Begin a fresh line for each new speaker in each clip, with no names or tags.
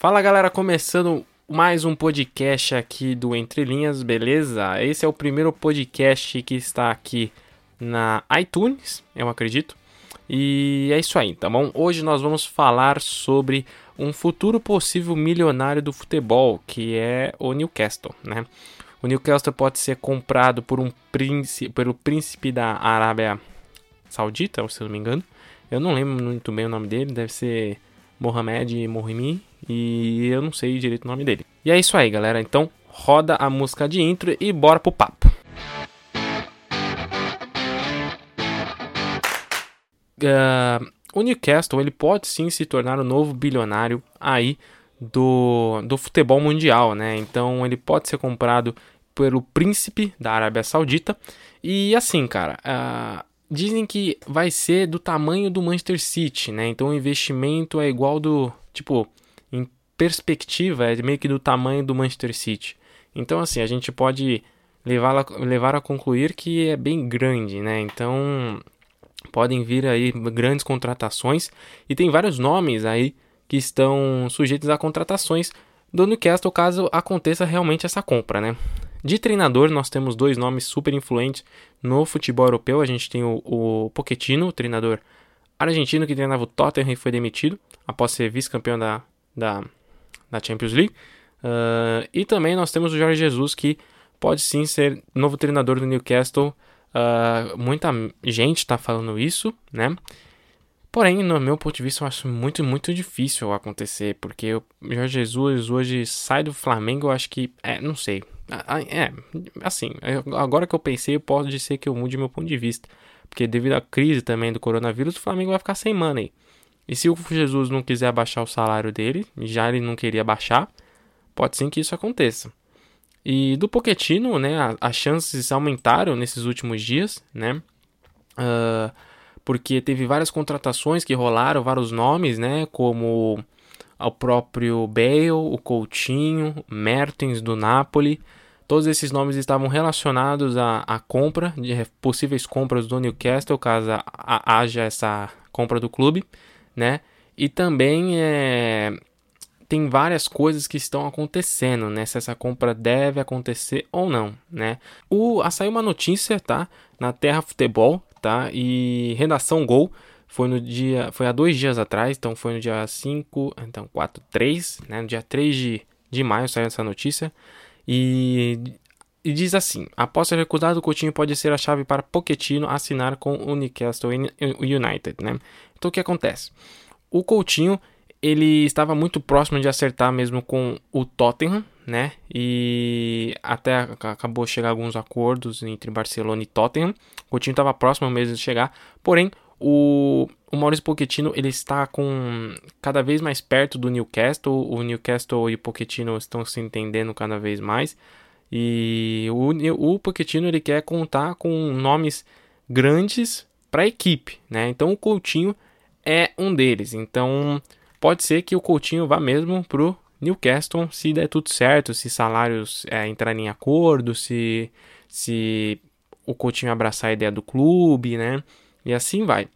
Fala galera, começando mais um podcast aqui do Entre Linhas, beleza? Esse é o primeiro podcast que está aqui na iTunes, eu acredito. E é isso aí, tá bom? Hoje nós vamos falar sobre um futuro possível milionário do futebol, que é o Newcastle, né? O Newcastle pode ser comprado por um príncipe, pelo príncipe da Arábia Saudita, se eu não me engano. Eu não lembro muito bem o nome dele, deve ser Mohamed Mohimi e eu não sei direito o nome dele. E é isso aí, galera. Então, roda a música de intro e bora pro papo. Uh, o Newcastle ele pode sim se tornar o novo bilionário aí do, do futebol mundial, né? Então ele pode ser comprado pelo príncipe da Arábia Saudita e assim, cara, uh, dizem que vai ser do tamanho do Manchester City, né? Então o investimento é igual do. Tipo, perspectiva, é meio que do tamanho do Manchester City. Então, assim, a gente pode levar a, levar a concluir que é bem grande, né? Então, podem vir aí grandes contratações e tem vários nomes aí que estão sujeitos a contratações do Newcastle caso aconteça realmente essa compra, né? De treinador, nós temos dois nomes super influentes no futebol europeu. A gente tem o, o Pochettino, o treinador argentino que treinava o Tottenham e foi demitido após ser vice-campeão da, da, da, Champions League. Uh, e também nós temos o Jorge Jesus, que pode sim ser novo treinador do Newcastle. Uh, muita gente está falando isso, né? Porém, no meu ponto de vista, eu acho muito, muito difícil acontecer, porque o Jorge Jesus hoje sai do Flamengo, eu acho que, é, não sei, é, assim, agora que eu pensei, pode ser que eu mude meu ponto de vista. Porque devido à crise também do coronavírus, o Flamengo vai ficar sem money. E se o Jesus não quiser abaixar o salário dele, já ele não queria baixar, pode sim que isso aconteça. E do Poquetino, né, as chances aumentaram nesses últimos dias, né? Uh, porque teve várias contratações que rolaram, vários nomes, né? Como o próprio Bale, o Coutinho, Mertens do Napoli. Todos esses nomes estavam relacionados à, à compra, de possíveis compras do Newcastle, caso haja essa compra do clube, né? E também é, tem várias coisas que estão acontecendo, né? Se essa compra deve acontecer ou não, né? O, a, saiu uma notícia, tá? Na Terra Futebol, tá? E Redação Gol foi no dia, foi há dois dias atrás, então foi no dia 5, então 4, 3, né? No dia 3 de, de maio saiu essa notícia. E, e diz assim: após ser recusado, Coutinho pode ser a chave para Pochettino assinar com o Newcastle United, né? Então o que acontece? O Coutinho ele estava muito próximo de acertar mesmo com o Tottenham, né? E até acabou chegar alguns acordos entre Barcelona e Tottenham. O Coutinho estava próximo mesmo de chegar, porém o, o Maurício Pochettino ele está com cada vez mais perto do Newcastle. O Newcastle e o Pochettino estão se entendendo cada vez mais. E o, o Pochettino ele quer contar com nomes grandes para a equipe, né? Então o Coutinho é um deles. Então pode ser que o Coutinho vá mesmo pro Newcastle se der tudo certo, se salários é, entrarem em acordo, se se o Coutinho abraçar a ideia do clube, né? E assim vai.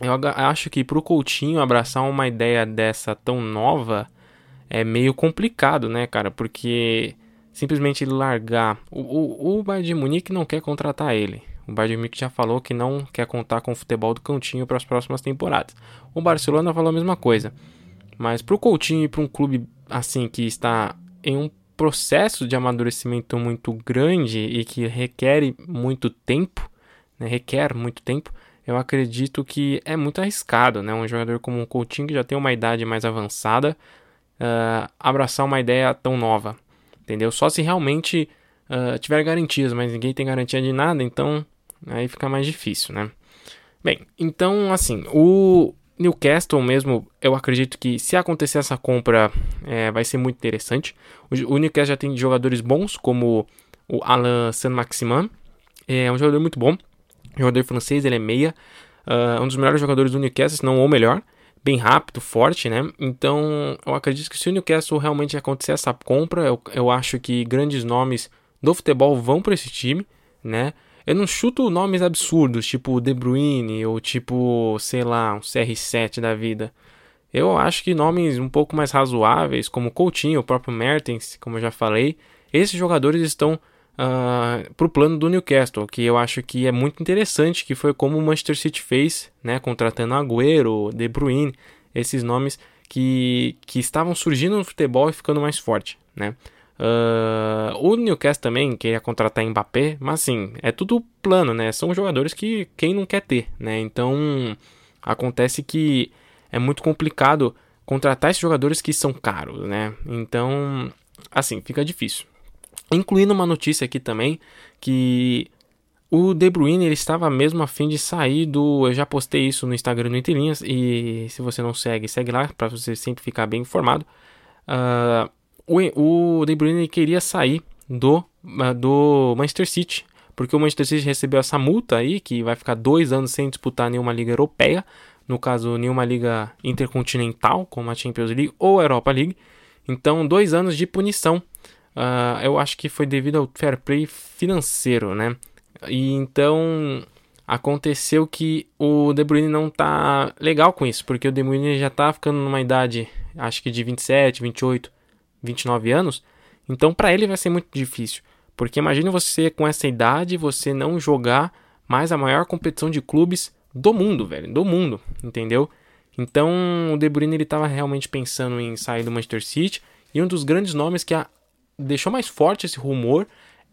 Eu acho que pro Coutinho abraçar uma ideia dessa tão nova é meio complicado, né, cara? Porque simplesmente largar. O, o, o Bayern de Munique não quer contratar ele. O Bayern de Munique já falou que não quer contar com o futebol do Coutinho para as próximas temporadas. O Barcelona falou a mesma coisa. Mas pro Coutinho e para um clube assim que está em um processo de amadurecimento muito grande e que requer muito tempo, né, requer muito tempo, eu acredito que é muito arriscado, né? Um jogador como o Coutinho que já tem uma idade mais avançada uh, abraçar uma ideia tão nova, entendeu? Só se realmente uh, tiver garantias, mas ninguém tem garantia de nada, então aí fica mais difícil, né? Bem, então assim, o Newcastle mesmo, eu acredito que se acontecer essa compra é, vai ser muito interessante. O, o Newcastle já tem jogadores bons, como o Alan Saint-Maximin, é um jogador muito bom jogador francês, ele é meia, uh, um dos melhores jogadores do Newcastle, se não o melhor, bem rápido, forte, né? Então, eu acredito que se o Newcastle realmente acontecer essa compra, eu, eu acho que grandes nomes do futebol vão para esse time, né? Eu não chuto nomes absurdos, tipo De Bruyne ou tipo, sei lá, um CR7 da vida. eu acho que nomes um pouco mais razoáveis, como Coutinho, o próprio Mertens, como eu já falei, esses jogadores estão uh, ah, para o plano do Newcastle, que eu acho que é muito interessante, que foi como o Manchester City fez, né, contratando Agüero, De Bruyne, esses nomes que, que estavam surgindo no futebol e ficando mais forte, né. Uh, o Newcastle também queria contratar Mbappé, mas assim, é tudo plano, né? São jogadores que quem não quer ter, né? Então acontece que é muito complicado contratar esses jogadores que são caros, né? Então, assim, fica difícil. Incluindo uma notícia aqui também que o De Bruyne ele estava mesmo a fim de sair do. Eu já postei isso no Instagram no Interlinhas e se você não segue, segue lá para você sempre ficar bem informado. Uh, o, De Bruyne queria sair do, uh, do Manchester City porque o Manchester City recebeu essa multa aí que vai ficar dois anos sem disputar nenhuma liga europeia, no caso nenhuma liga intercontinental como a Champions League ou a Europa League. Então dois anos de punição uh, eu acho que foi devido ao fair play financeiro, né? E então aconteceu que o De Bruyne não tá legal com isso, porque o De Bruyne já tá ficando numa idade, acho que de 27, 28, 29 anos. Então para ele vai ser muito difícil, porque imagine você com essa idade, você não jogar mais a maior competição de clubes do mundo, velho, do mundo, entendeu? Então o De Bruyne ele tava realmente pensando em sair do Manchester City e um dos grandes nomes que a deixou mais forte esse rumor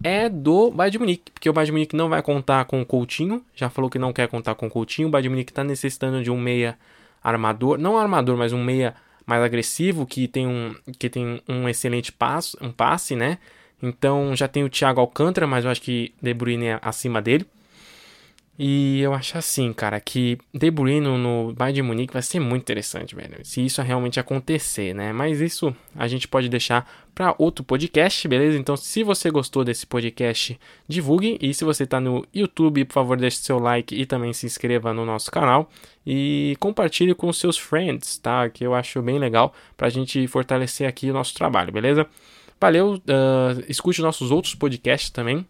é do Bayern de Munique, porque o Bayern de Munique não vai contar com o Coutinho, já falou que não quer contar com o Coutinho, o Bayern de Munique está necessitando de um meia armador, não armador, mas um meia mais agressivo, que tem um, que tem um excelente passo, um passe, né? Então já tem o Thiago Alcântara, mas eu acho que De Bruyne é acima dele. E eu acho assim, cara, que De Bruyne no Bayern de Munique vai ser muito interessante, velho. Se isso realmente acontecer, né? Mas isso a gente pode deixar para outro podcast, beleza? Então, se você gostou desse podcast, divulgue. E se você tá no YouTube, por favor, deixe seu like e também se inscreva no nosso canal. E compartilhe com seus friends, tá? Que eu acho bem legal pra gente fortalecer aqui o nosso trabalho, beleza? Valeu, uh, escute nossos outros podcasts também.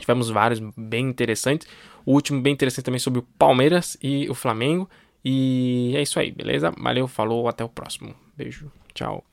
Tivemos vários bem interessantes. O último bem interessante também sobre o Palmeiras e o Flamengo. E é isso aí, beleza? Valeu, falou, até o próximo. Beijo, tchau.